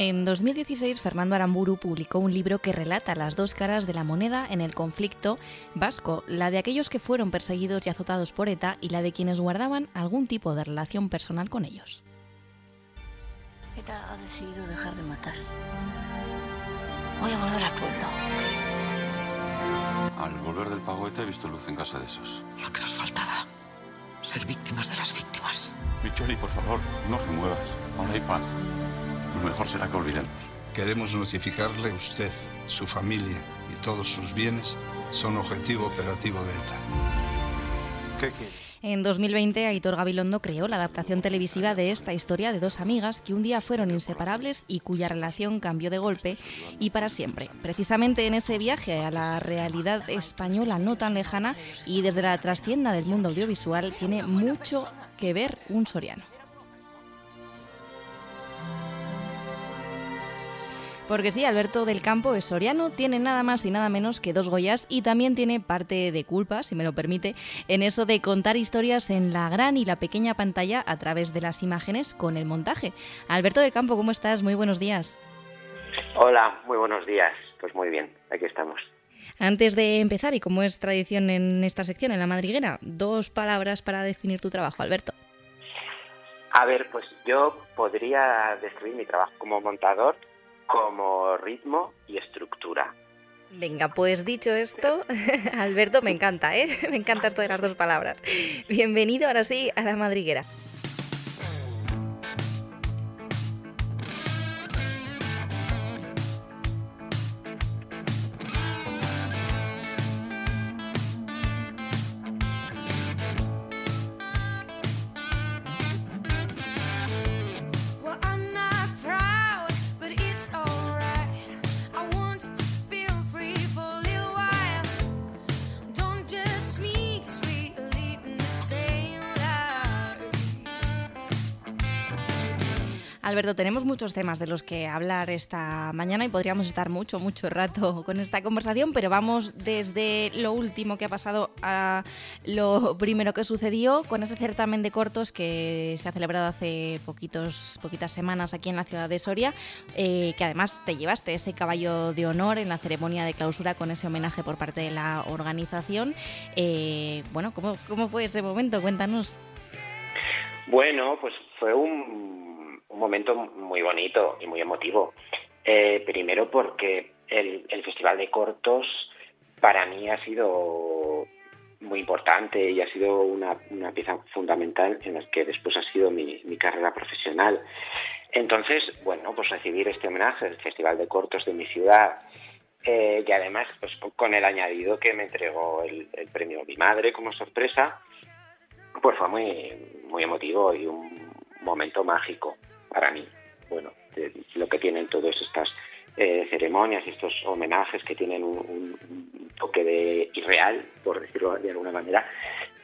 En 2016, Fernando Aramburu publicó un libro que relata las dos caras de la moneda en el conflicto vasco, la de aquellos que fueron perseguidos y azotados por ETA y la de quienes guardaban algún tipo de relación personal con ellos. ETA ha decidido dejar de matar. Voy a volver al pueblo. Al volver del pago ETA he visto luz en casa de esos. Lo que nos faltaba. Ser víctimas de las víctimas. Micholi, por favor, no remuevas. Ahora hay pan. Lo mejor será que olvidemos. Queremos notificarle usted, su familia y todos sus bienes son objetivo operativo de ETA. ¿Qué quiere? En 2020, Aitor Gabilondo creó la adaptación televisiva de esta historia de dos amigas que un día fueron inseparables y cuya relación cambió de golpe y para siempre. Precisamente en ese viaje a la realidad española no tan lejana y desde la trastienda del mundo audiovisual tiene mucho que ver un soriano. Porque sí, Alberto del Campo es soriano, tiene nada más y nada menos que dos Goyas y también tiene parte de culpa, si me lo permite, en eso de contar historias en la gran y la pequeña pantalla a través de las imágenes con el montaje. Alberto del Campo, ¿cómo estás? Muy buenos días. Hola, muy buenos días. Pues muy bien, aquí estamos. Antes de empezar, y como es tradición en esta sección, en la madriguera, dos palabras para definir tu trabajo, Alberto. A ver, pues yo podría describir mi trabajo como montador como ritmo y estructura. Venga, pues dicho esto, Alberto, me encanta, ¿eh? Me encanta esto de las dos palabras. Bienvenido ahora sí a la madriguera. Alberto, tenemos muchos temas de los que hablar esta mañana y podríamos estar mucho, mucho rato con esta conversación, pero vamos desde lo último que ha pasado a lo primero que sucedió con ese certamen de cortos que se ha celebrado hace poquitos, poquitas semanas aquí en la ciudad de Soria, eh, que además te llevaste ese caballo de honor en la ceremonia de clausura con ese homenaje por parte de la organización. Eh, bueno, ¿cómo, ¿cómo fue ese momento? Cuéntanos. Bueno, pues fue un un momento muy bonito y muy emotivo. Eh, primero porque el, Festival de Cortos para mí ha sido muy importante y ha sido una, pieza fundamental en la que después ha sido mi, carrera profesional. Entonces, bueno, pues recibir este homenaje del Festival de Cortos de mi ciudad eh, y además pues con el añadido que me entregó el, el premio Mi Madre como sorpresa, pues fue muy, muy emotivo y un momento mágico para mí. Bueno, lo que tienen todas estas eh, ceremonias y estos homenajes que tienen un, toque de irreal, por decirlo de alguna manera.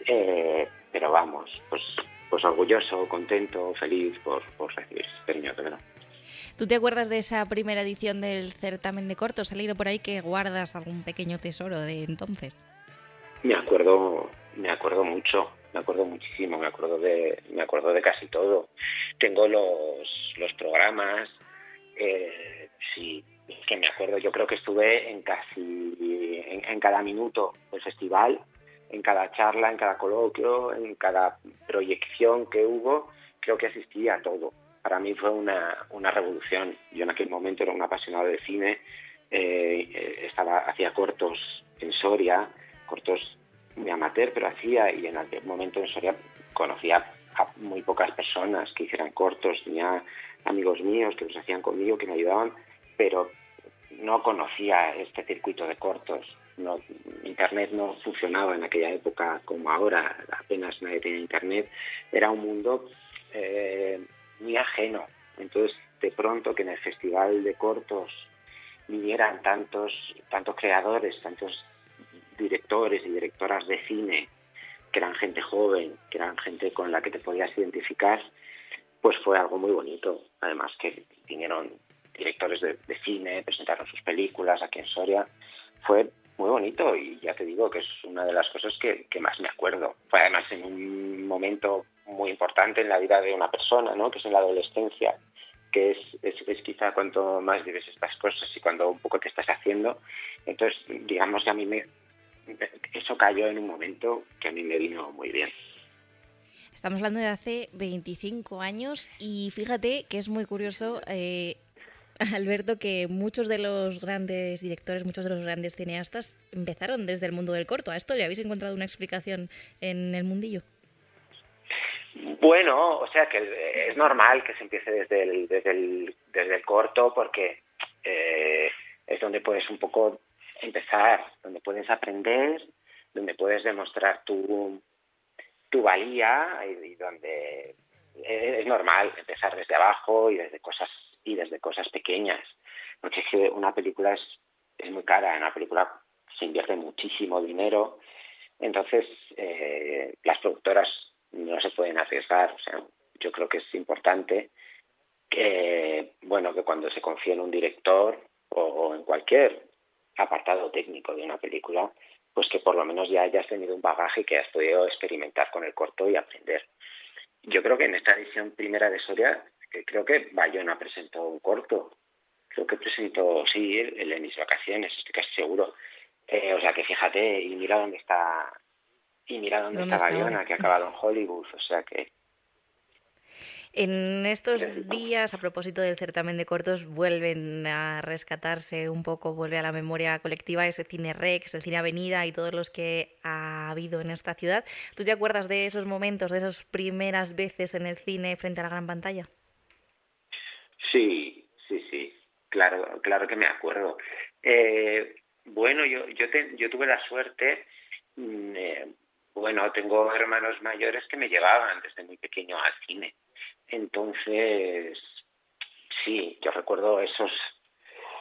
Eh, pero vamos, pues, pues orgulloso, contento, feliz por, recibir este premio, de verdad. ¿Tú te acuerdas de esa primera edición del certamen de cortos? ¿Ha leído por ahí que guardas algún pequeño tesoro de entonces? Me acuerdo, me acuerdo mucho me acuerdo muchísimo, me acuerdo de, me acuerdo de casi todo. Tengo los, los programas, eh, sí, que me acuerdo, yo creo que estuve en casi, en, cada minuto del festival, en cada charla, en cada coloquio, en cada proyección que hubo, creo que asistí a todo. Para mí fue una, una revolución. Yo en aquel momento era un apasionado de cine, eh, eh, estaba hacía cortos en Soria, cortos muy amateur, pero hacía, y en aquel momento en Soria conocía a muy pocas personas que hicieran cortos, tenía amigos míos que los hacían conmigo, que me ayudaban, pero no conocía este circuito de cortos. No, internet no funcionaba en aquella época como ahora, apenas nadie tenía internet. Era un mundo eh, muy ajeno. Entonces, de pronto que en el festival de cortos vinieran tantos, tantos creadores, tantos directores y directoras de cine, que eran gente joven, que eran gente con la que te podías identificar, pues fue algo muy bonito. Además que vinieron directores de, cine, presentaron sus películas aquí en Soria. Fue muy bonito y ya te digo que es una de las cosas que, más me acuerdo. Fue además en un momento muy importante en la vida de una persona, ¿no? que es en la adolescencia, que es, es, es, quizá cuanto más vives estas cosas y cuando un poco te estás haciendo. Entonces, digamos que a mí me, eso cayó en un momento que a mí me vino muy bien. Estamos hablando de hace 25 años y fíjate que es muy curioso, eh, Alberto, que muchos de los grandes directores, muchos de los grandes cineastas empezaron desde el mundo del corto. ¿A esto le habéis encontrado una explicación en el mundillo? Bueno, o sea que es normal que se empiece desde el, desde el, desde el corto porque eh, es donde puedes un poco empezar, donde puedes aprender, donde puedes demostrar tu, tu valía y, donde es normal empezar desde abajo y desde cosas y desde cosas pequeñas porque es que una película es, es muy cara en una película se invierte muchísimo dinero entonces eh, las productoras no se pueden arriesgar. O sea, yo creo que es importante que, bueno, que cuando se confía en un director o, en cualquier apartado técnico de una película, pues que por lo menos ya hayas tenido un bagaje y que hayas podido experimentar con el corto y aprender. Yo creo que en esta edición primera de Soria, creo que Bayona presentó un corto. Creo que presentó, sí, el, en mis vacaciones, estoy casi seguro. Eh, o sea que fíjate y mira dónde está y mira dónde, está, Bayona, que ha acabado en Hollywood, o sea que... En estos días, a propósito del certamen de cortos, vuelven a rescatarse un poco, vuelve a la memoria colectiva ese cine Rex, el cine Avenida y todos los que ha habido en esta ciudad. ¿Tú te acuerdas de esos momentos, de esas primeras veces en el cine frente a la gran pantalla? Sí, sí, sí, claro, claro que me acuerdo. Eh, bueno, yo, yo, yo tuve la suerte, mm, eh, bueno, tengo hermanos mayores que me llevaban desde muy pequeño al cine. Entonces, sí, yo recuerdo esos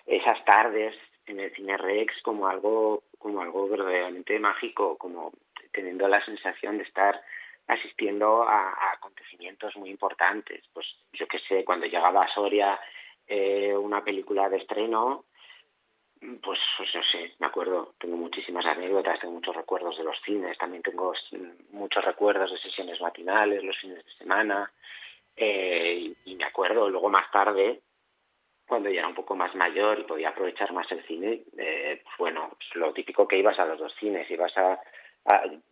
esas tardes en el cine Rex como algo como algo verdaderamente mágico, como teniendo la sensación de estar asistiendo a, acontecimientos muy importantes. Pues yo qué sé, cuando llegaba a Soria eh, una película de estreno, pues, pues no sé, me acuerdo, tengo muchísimas anécdotas, tengo muchos recuerdos de los cines, también tengo muchos recuerdos de sesiones matinales, los fines de semana, eh, y, me acuerdo luego más tarde, cuando ya era un poco más mayor y podía aprovechar más el cine, eh, pues bueno, pues lo típico que ibas a los dos cines, ibas a,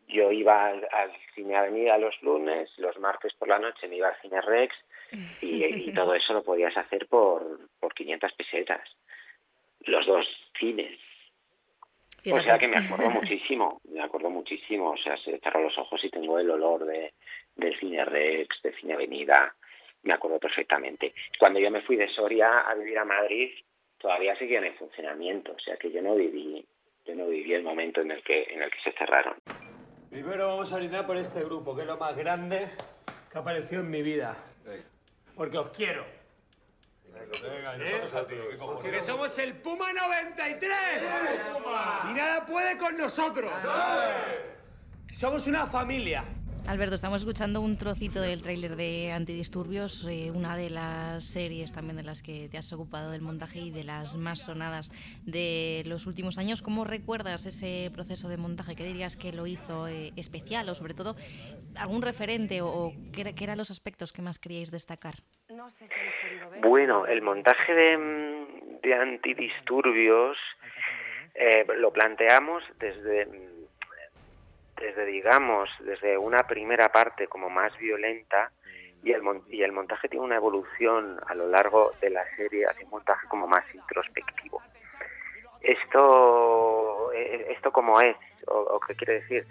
yo iba al, cine Avenida los lunes, los martes por la noche me iba al cine Rex y, y todo eso lo podías hacer por, por 500 pesetas los dos cines. O sea que me acuerdo muchísimo, me acuerdo muchísimo. O sea, se cerró los ojos y tengo el olor de, del cine Rex, de cine Avenida. Me acuerdo perfectamente. Cuando yo me fui de Soria a vivir a Madrid, todavía seguían en funcionamiento. O sea que yo no viví, yo no viví el momento en el que, en el que se cerraron. Primero vamos a brindar por este grupo, que es lo más grande que ha aparecido en mi vida. Porque os quiero. Porque somos el Puma 93. Y nada puede con nosotros. Somos una familia. Alberto, estamos escuchando un trocito del tráiler de Antidisturbios, eh, una de las series también de las que te has ocupado del montaje y de las más sonadas de los últimos años. ¿Cómo recuerdas ese proceso de montaje? ¿Qué dirías que lo hizo eh, especial o sobre todo algún referente o, qué, eran los aspectos que más queríais destacar? Bueno, el montaje de, Antidisturbios eh, lo planteamos desde desde, digamos, desde una primera parte como más violenta y el, y el montaje tiene una evolución a lo largo de la serie hacia un montaje como más introspectivo. Esto, eh, esto como es, o, qué quiere decir,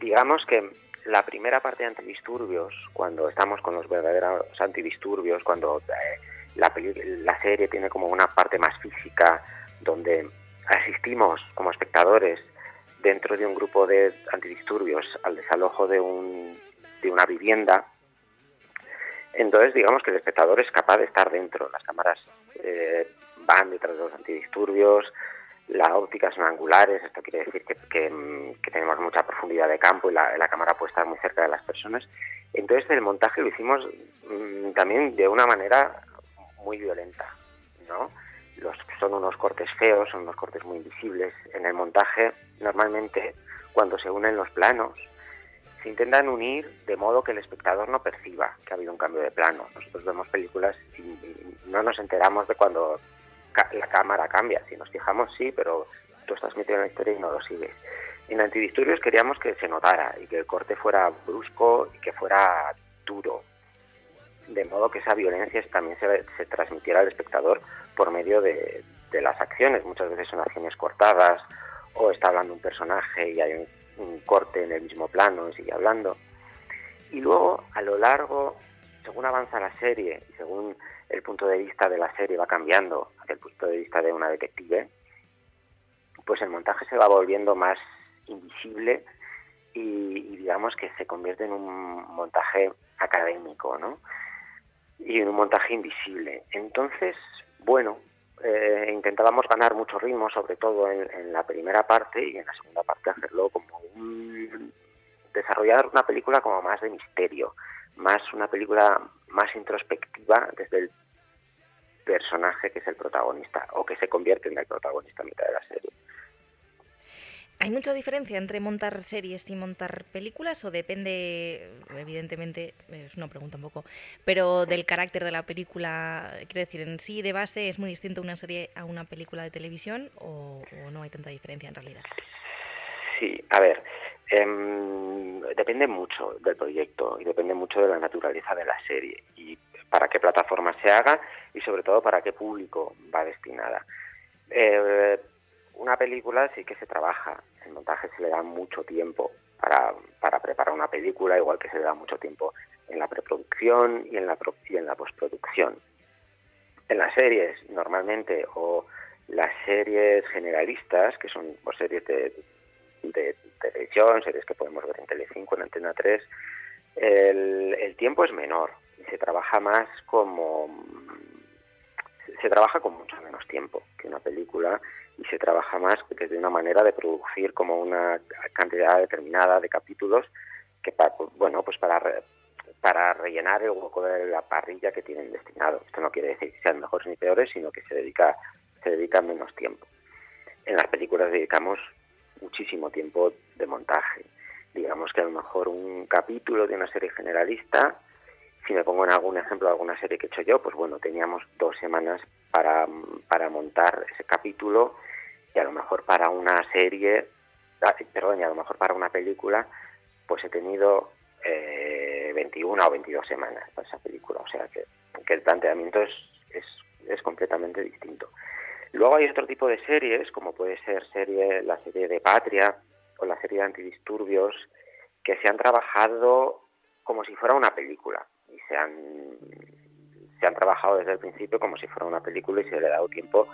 digamos que la primera parte de antidisturbios, cuando estamos con los verdaderos antidisturbios, cuando eh, la, la serie tiene como una parte más física, donde asistimos como espectadores dentro de un grupo de antidisturbios al desalojo de, un, de una vivienda. Entonces, digamos que el espectador es capaz de estar dentro. Las cámaras eh, van detrás de los antidisturbios, las ópticas son angulares, esto quiere decir que, que, tenemos mucha profundidad de campo y la, cámara puede estar muy cerca de las personas. Entonces, el montaje lo hicimos mm, también de una manera muy violenta, ¿no? Los, son unos cortes feos, son unos cortes muy invisibles. En el montaje, normalmente, cuando se unen los planos, se intentan unir de modo que el espectador no perciba que ha habido un cambio de plano. Nosotros vemos películas y no nos enteramos de cuando la cámara cambia. Si nos fijamos, sí, pero tú estás metido en la historia y no lo sigues. En Antidisturbios queríamos que se notara y que el corte fuera brusco y que fuera duro, de modo que esa violencia también se, se transmitiera al espectador por medio de, de, las acciones. Muchas veces son acciones cortadas o está hablando un personaje y hay un, un corte en el mismo plano y sigue hablando. Y luego, a lo largo, según avanza la serie y según el punto de vista de la serie va cambiando hacia el punto de vista de una detective, pues el montaje se va volviendo más invisible y, digamos que se convierte en un montaje académico, ¿no? Y en un montaje invisible. Entonces, bueno, eh, intentábamos ganar mucho ritmo, sobre todo en, la primera parte y en la segunda parte hacerlo como un desarrollar una película como más de misterio, más una película más introspectiva desde el personaje que es el protagonista o que se convierte en el protagonista a mitad de la serie. ¿Hay mucha diferencia entre montar series y montar películas o depende, evidentemente, es una pregunta un poco, pero del carácter de la película? Quiero decir, en sí de base es muy distinto una serie a una película de televisión o, no hay tanta diferencia en realidad? Sí, a ver, em, depende mucho del proyecto y depende mucho de la naturaleza de la serie y para qué plataforma se haga y sobre todo para qué público va destinada. Eh, una película sí que se trabaja, el montaje se le da mucho tiempo para, para preparar una película, igual que se le da mucho tiempo en la preproducción y en la, y en la postproducción. En las series, normalmente, o las series generalistas, que son pues, series de, de, televisión, series que podemos ver en Telecinco, en Antena 3, el, el tiempo es menor y se trabaja más como... Se trabaja con mucho menos tiempo que una película y se trabaja más desde una manera de producir como una cantidad determinada de capítulos que para, bueno pues para para rellenar el hueco de la parrilla que tienen destinado. Esto no quiere decir que sean mejores ni peores sino que se dedica se dedica menos tiempo. En las películas dedicamos muchísimo tiempo de montaje. Digamos que a lo mejor un capítulo de una serie generalista si me pongo en algún ejemplo de alguna serie que he hecho yo, pues bueno, teníamos dos semanas para, para montar ese capítulo y a lo mejor para una serie, ah, perdón, y a lo mejor para una película, pues he tenido eh, 21 o 22 semanas para esa película. O sea que, el planteamiento es, es, es, completamente distinto. Luego hay otro tipo de series, como puede ser serie, la serie de Patria o la serie de Antidisturbios, que se han trabajado como si fuera una película se han, se han trabajado desde el principio como si fuera una película y se le ha dado tiempo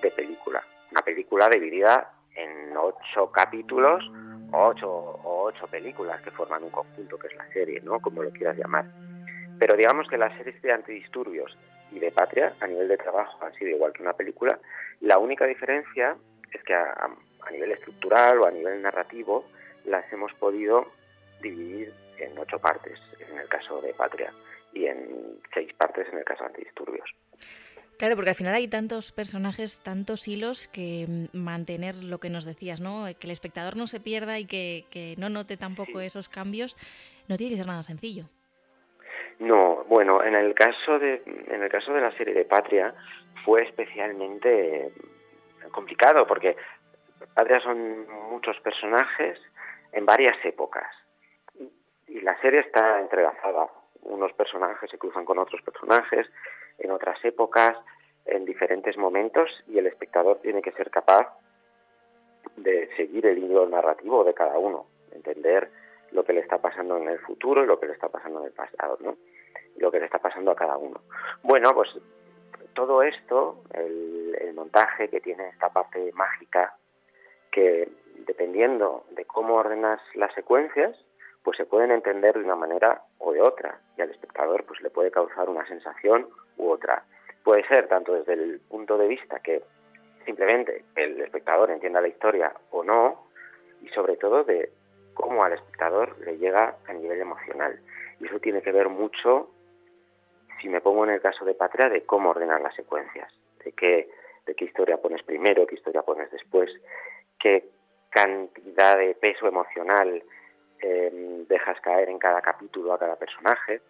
de película una película dividida en ocho capítulos o ocho, o ocho películas que forman un conjunto que es la serie, ¿no? Como lo quieras llamar. Pero digamos que las series de antidisturbios y de patria a nivel de trabajo han sido igual que una película. La única diferencia es que a, a nivel estructural o a nivel narrativo las hemos podido dividir en ocho partes en el caso de patria y en seis partes en el caso de antidisturbios. Claro, porque al final hay tantos personajes, tantos hilos que mm, mantener lo que nos decías, ¿no? Que el espectador no se pierda y que, no note tampoco esos cambios, no tiene que ser nada sencillo. No, bueno, en el caso de en el caso de la serie de Patria fue especialmente complicado porque Patria son muchos personajes en varias épocas y la serie está entrelazada. Unos personajes se cruzan con otros personajes, en otras épocas, en diferentes momentos, y el espectador tiene que ser capaz de seguir el hilo narrativo de cada uno, entender lo que le está pasando en el futuro y lo que le está pasando en el pasado, ¿no? lo que le está pasando a cada uno. Bueno, pues todo esto, el, el montaje que tiene esta parte mágica, que dependiendo de cómo ordenas las secuencias, pues se pueden entender de una manera o de otra y al espectador pues le puede causar una sensación u otra. Puede ser tanto desde el punto de vista que simplemente el espectador entienda la historia o no y sobre todo de cómo al espectador le llega a nivel emocional. Y eso tiene que ver mucho, si me pongo en el caso de Patria, de cómo ordenar las secuencias, de qué, de qué historia pones primero, qué historia pones después, qué cantidad de peso emocional em, dejas caer en cada capítulo a cada personaje.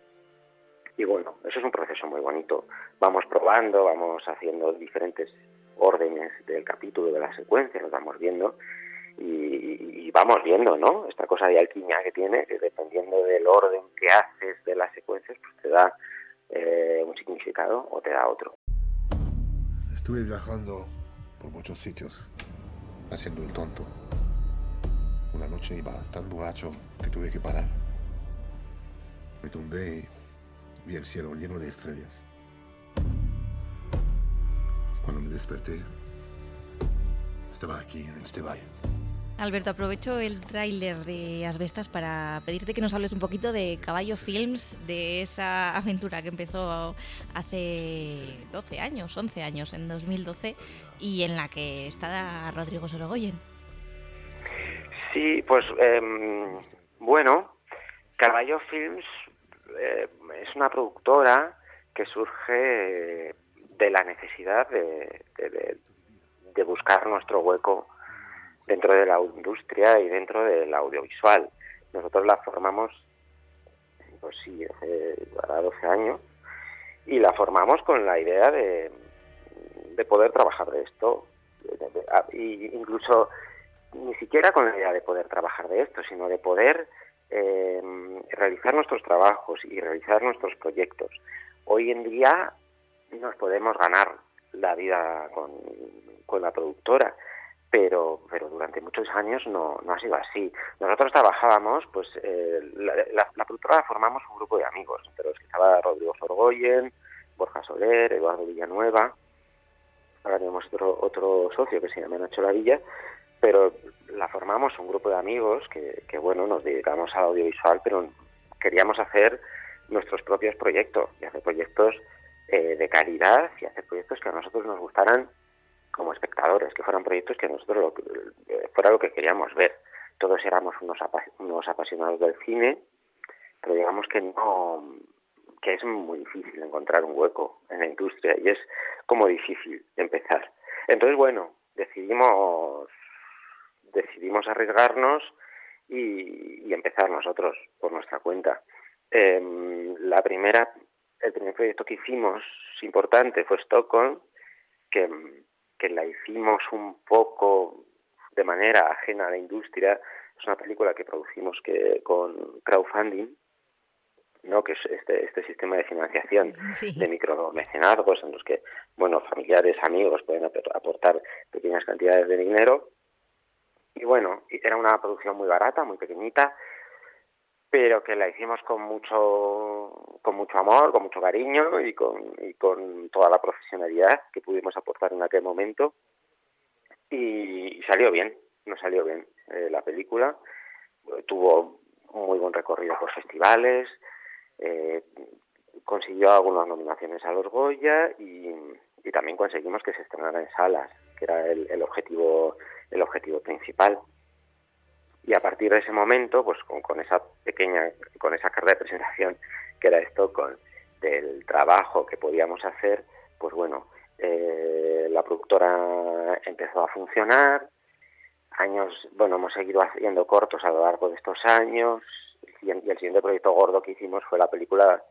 Y bueno, eso es un proceso muy bonito. Vamos probando, vamos haciendo diferentes órdenes del capítulo, de la secuencia, lo vamos viendo y, vamos viendo, ¿no? Esta cosa de alquimia que tiene, que dependiendo del orden que haces de las secuencias, pues te da eh, un significado o te da otro. Estuve viajando por muchos sitios, haciendo el tonto. Una noche iba tan borracho que tuve que parar. Me tumbé y vi el cielo lleno de estrellas. Cuando me desperté, estaba aquí, en este valle. Alberto, aprovecho el tráiler de Asbestas para pedirte que nos hables un poquito de Caballo Films, de esa aventura que empezó hace 12 años, 11 años, en 2012, y en la que está Rodrigo Sorogoyen. Sí, pues em, bueno, Caballo Films eh, es una productora que surge de la necesidad de, de buscar nuestro hueco dentro de la industria y dentro del audiovisual. Nosotros la formamos, pues sí, hace 12 años, y la formamos con la idea de, de poder trabajar de esto, y incluso ni siquiera con la idea de poder trabajar de esto, sino de poder eh, realizar nuestros trabajos y realizar nuestros proyectos. Hoy en día nos podemos ganar la vida con, la productora pero pero durante muchos años no, ha sido así. Nosotros trabajábamos, pues eh, la, productora formamos un grupo de amigos, pero estaba Rodrigo Sorgoyen, Borja Soler, Eduardo Villanueva, ahora tenemos otro, otro socio que se llama Nacho Lavilla, pero la formamos un grupo de amigos que, bueno, nos dedicamos al audiovisual, pero queríamos hacer nuestros propios proyectos y hacer proyectos eh, de calidad y hacer proyectos que a nosotros nos gustaran como espectadores, que fueran proyectos que nosotros lo, eh, fuera lo que queríamos ver. Todos éramos unos, unos apasionados del cine, pero digamos que no que es muy difícil encontrar un hueco en la industria y es como difícil empezar. Entonces, bueno, decidimos decidimos arriesgarnos y, empezar nosotros por nuestra cuenta. Em, la primera, el primer proyecto que hicimos importante fue Stockholm, que que la hicimos un poco de manera ajena a la industria. Es una película que producimos que con crowdfunding, ¿no? que es este, este sistema de financiación de micromecenazgos en los que bueno familiares amigos pueden aportar pequeñas cantidades de dinero y bueno era una producción muy barata muy pequeñita pero que la hicimos con mucho con mucho amor, con mucho cariño y con, y con toda la profesionalidad que pudimos aportar en aquel momento. Y, salió bien, nos salió bien eh, la película, tuvo muy buen recorrido por festivales, eh, consiguió algunas nominaciones a los Goya y, también conseguimos que se estrenara en salas, que era el, el objetivo el objetivo principal. Y a partir de ese momento, pues con, esa pequeña, con esa carta de presentación que era con del trabajo que podíamos hacer, pues bueno, eh, la productora empezó a funcionar, años, bueno, hemos seguido haciendo cortos a lo largo de estos años, y, el siguiente proyecto gordo que hicimos fue la película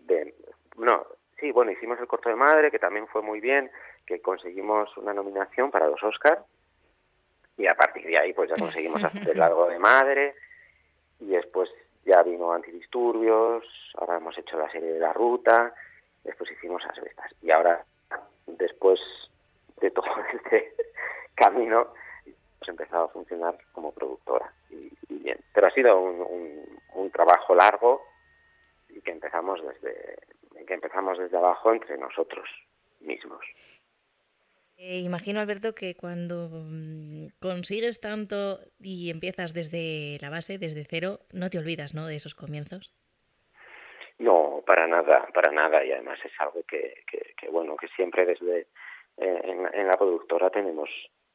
de, no, sí, bueno, hicimos el corto de madre, que también fue muy bien, que conseguimos una nominación para los Oscars, y a partir de ahí pues ya conseguimos hacer el largo de madre y después ya vino antidisturbios, ahora hemos hecho la serie de la ruta, después hicimos asbestas y ahora después de todo este camino hemos empezado a funcionar como productora y, bien, pero ha sido un, un, trabajo largo y que empezamos desde que empezamos desde abajo entre nosotros mismos. Eh, imagino, Alberto, que cuando mm, consigues tanto y empiezas desde la base, desde cero, no te olvidas ¿no? de esos comienzos. No, para nada, para nada. Y además es algo que, que, bueno, que siempre desde eh, en, en, la productora tenemos,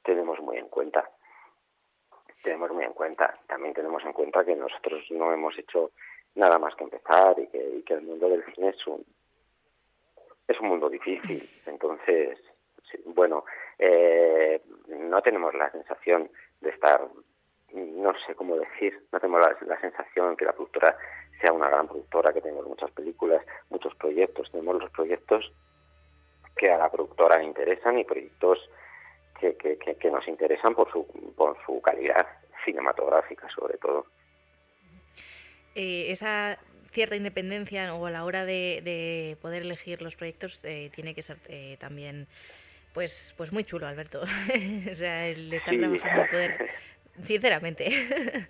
tenemos muy en cuenta. Tenemos muy en cuenta. También tenemos en cuenta que nosotros no hemos hecho nada más que empezar y que, y que el mundo del cine es un, es un mundo difícil. Entonces, bueno, eh, no tenemos la sensación de estar no sé cómo decir, no tengo la, la sensación que la productora sea una gran productora, que tenemos muchas películas, muchos proyectos, tenemos los proyectos que a la productora le interesan y proyectos que, que, que, que nos interesan por su, por su calidad cinematográfica sobre todo. Eh, esa cierta independencia o a la hora de, de poder elegir los proyectos eh, tiene que ser eh, también pues pues muy chulo Alberto o sea el estar Sí. trabajando y poder sinceramente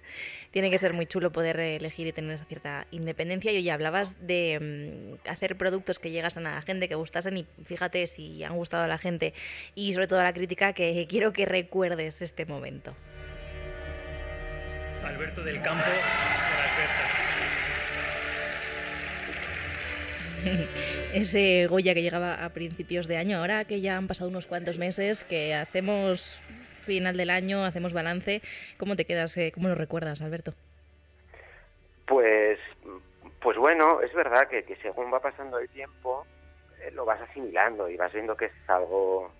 tiene que ser muy chulo poder elegir y tener esa cierta independencia y oye hablabas de mm, hacer productos que llegasen a la gente que gustasen y fíjate si han gustado a la gente y sobre todo a la crítica que quiero que recuerdes este momento Alberto del Campo. ese Goya que llegaba a principios de año, ahora que ya han pasado unos cuantos meses, que hacemos final del año, hacemos balance, ¿cómo te quedas? eh, ¿Cómo lo recuerdas, Alberto? Pues, pues bueno, es verdad que, que según va pasando el tiempo eh, lo vas asimilando y vas viendo que es algo,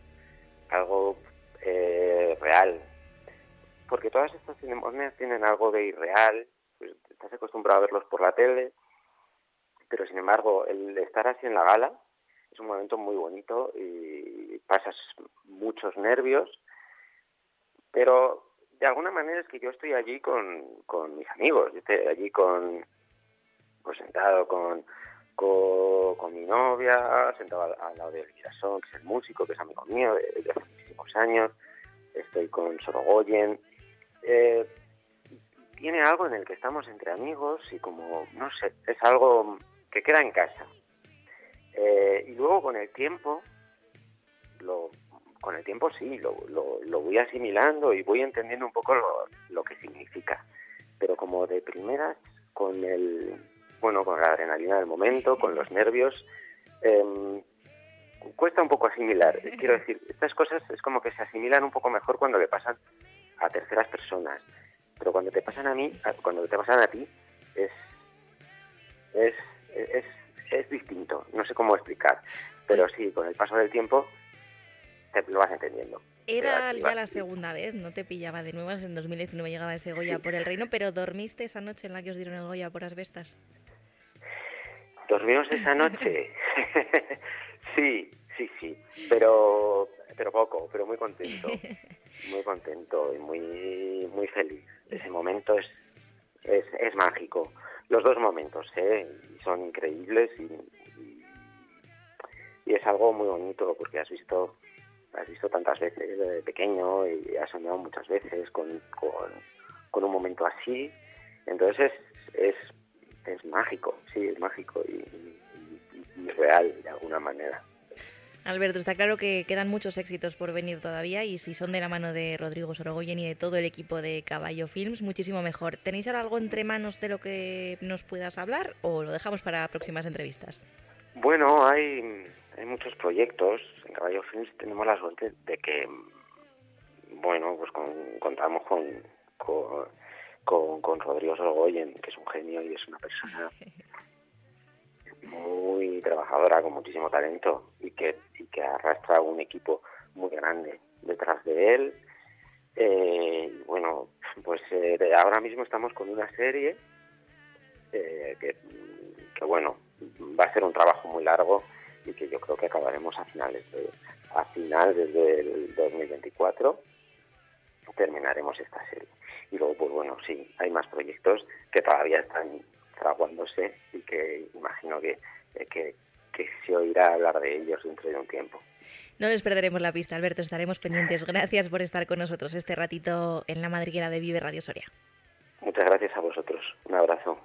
algo eh, real. Porque todas estas ceremonias tienen algo de irreal, estás acostumbrado a verlos por la tele, pero sin embargo el estar así en la gala es un momento muy bonito y pasas muchos nervios, pero de alguna manera es que yo estoy allí con, con mis amigos, yo estoy allí con, pues sentado con, con, mi novia, sentado al, lado de Girasón, que es el músico, que es amigo mío de, de hace muchísimos años, estoy con Sorogoyen. Eh, tiene algo en el que estamos entre amigos y como, no sé, es algo que queda en casa. Eh, y luego con el tiempo, lo, con el tiempo sí, lo, lo, lo voy asimilando y voy entendiendo un poco lo, lo que significa. Pero como de primeras, con el, bueno, con la adrenalina del momento, con los nervios, eh, cuesta un poco asimilar. Quiero decir, estas cosas es como que se asimilan un poco mejor cuando le pasan a terceras personas. Pero cuando te pasan a mí, cuando te pasan a ti, es, es, es, es distinto. No sé cómo explicar. Pero sí, con el paso del tiempo te lo vas entendiendo. Era ya la segunda vez, no te pillaba de nuevas, en 2019 llegaba ese Goya por el reino, pero ¿dormiste esa noche en la que os dieron el Goya por Asbestas? ¿Dormimos esa noche? sí, sí, sí. Pero, pero poco, pero muy contento. Muy contento y muy, muy feliz. Ese momento es, es, es mágico. Los dos momentos, ¿eh? Son increíbles y, es algo muy bonito porque has visto has visto tantas veces de pequeño y has soñado muchas veces con, con, un momento así. Entonces es, es, es mágico, sí, es mágico y- y real de alguna manera. Alberto, está claro que quedan muchos éxitos por venir todavía y si son de la mano de Rodrigo Sorogoyen y de todo el equipo de Caballo Films, muchísimo mejor. ¿Tenéis ahora algo entre manos de lo que nos puedas hablar o lo dejamos para próximas entrevistas? Bueno, hay, hay muchos proyectos. En Caballo Films tenemos la suerte de que, bueno, pues con- contamos con, con, con, con Rodrigo Sorogoyen, que es un genio y es una persona muy trabajadora, con muchísimo talento y que, y que arrastra un equipo muy grande detrás de él. Eh, bueno, pues eh, ahora mismo estamos con una serie eh, que, que, bueno, va a ser un trabajo muy largo y que yo creo que acabaremos a finales de, a finales del 2024 terminaremos esta serie. Y luego, pues bueno, sí, hay más proyectos que todavía están fraguándose y que imagino que, eh, que, que se oirá hablar de ellos dentro de un tiempo. No les perderemos la pista, Alberto, estaremos pendientes. Gracias por estar con nosotros este ratito en la madriguera de Vive Radio Soria. Muchas gracias a vosotros. Un abrazo.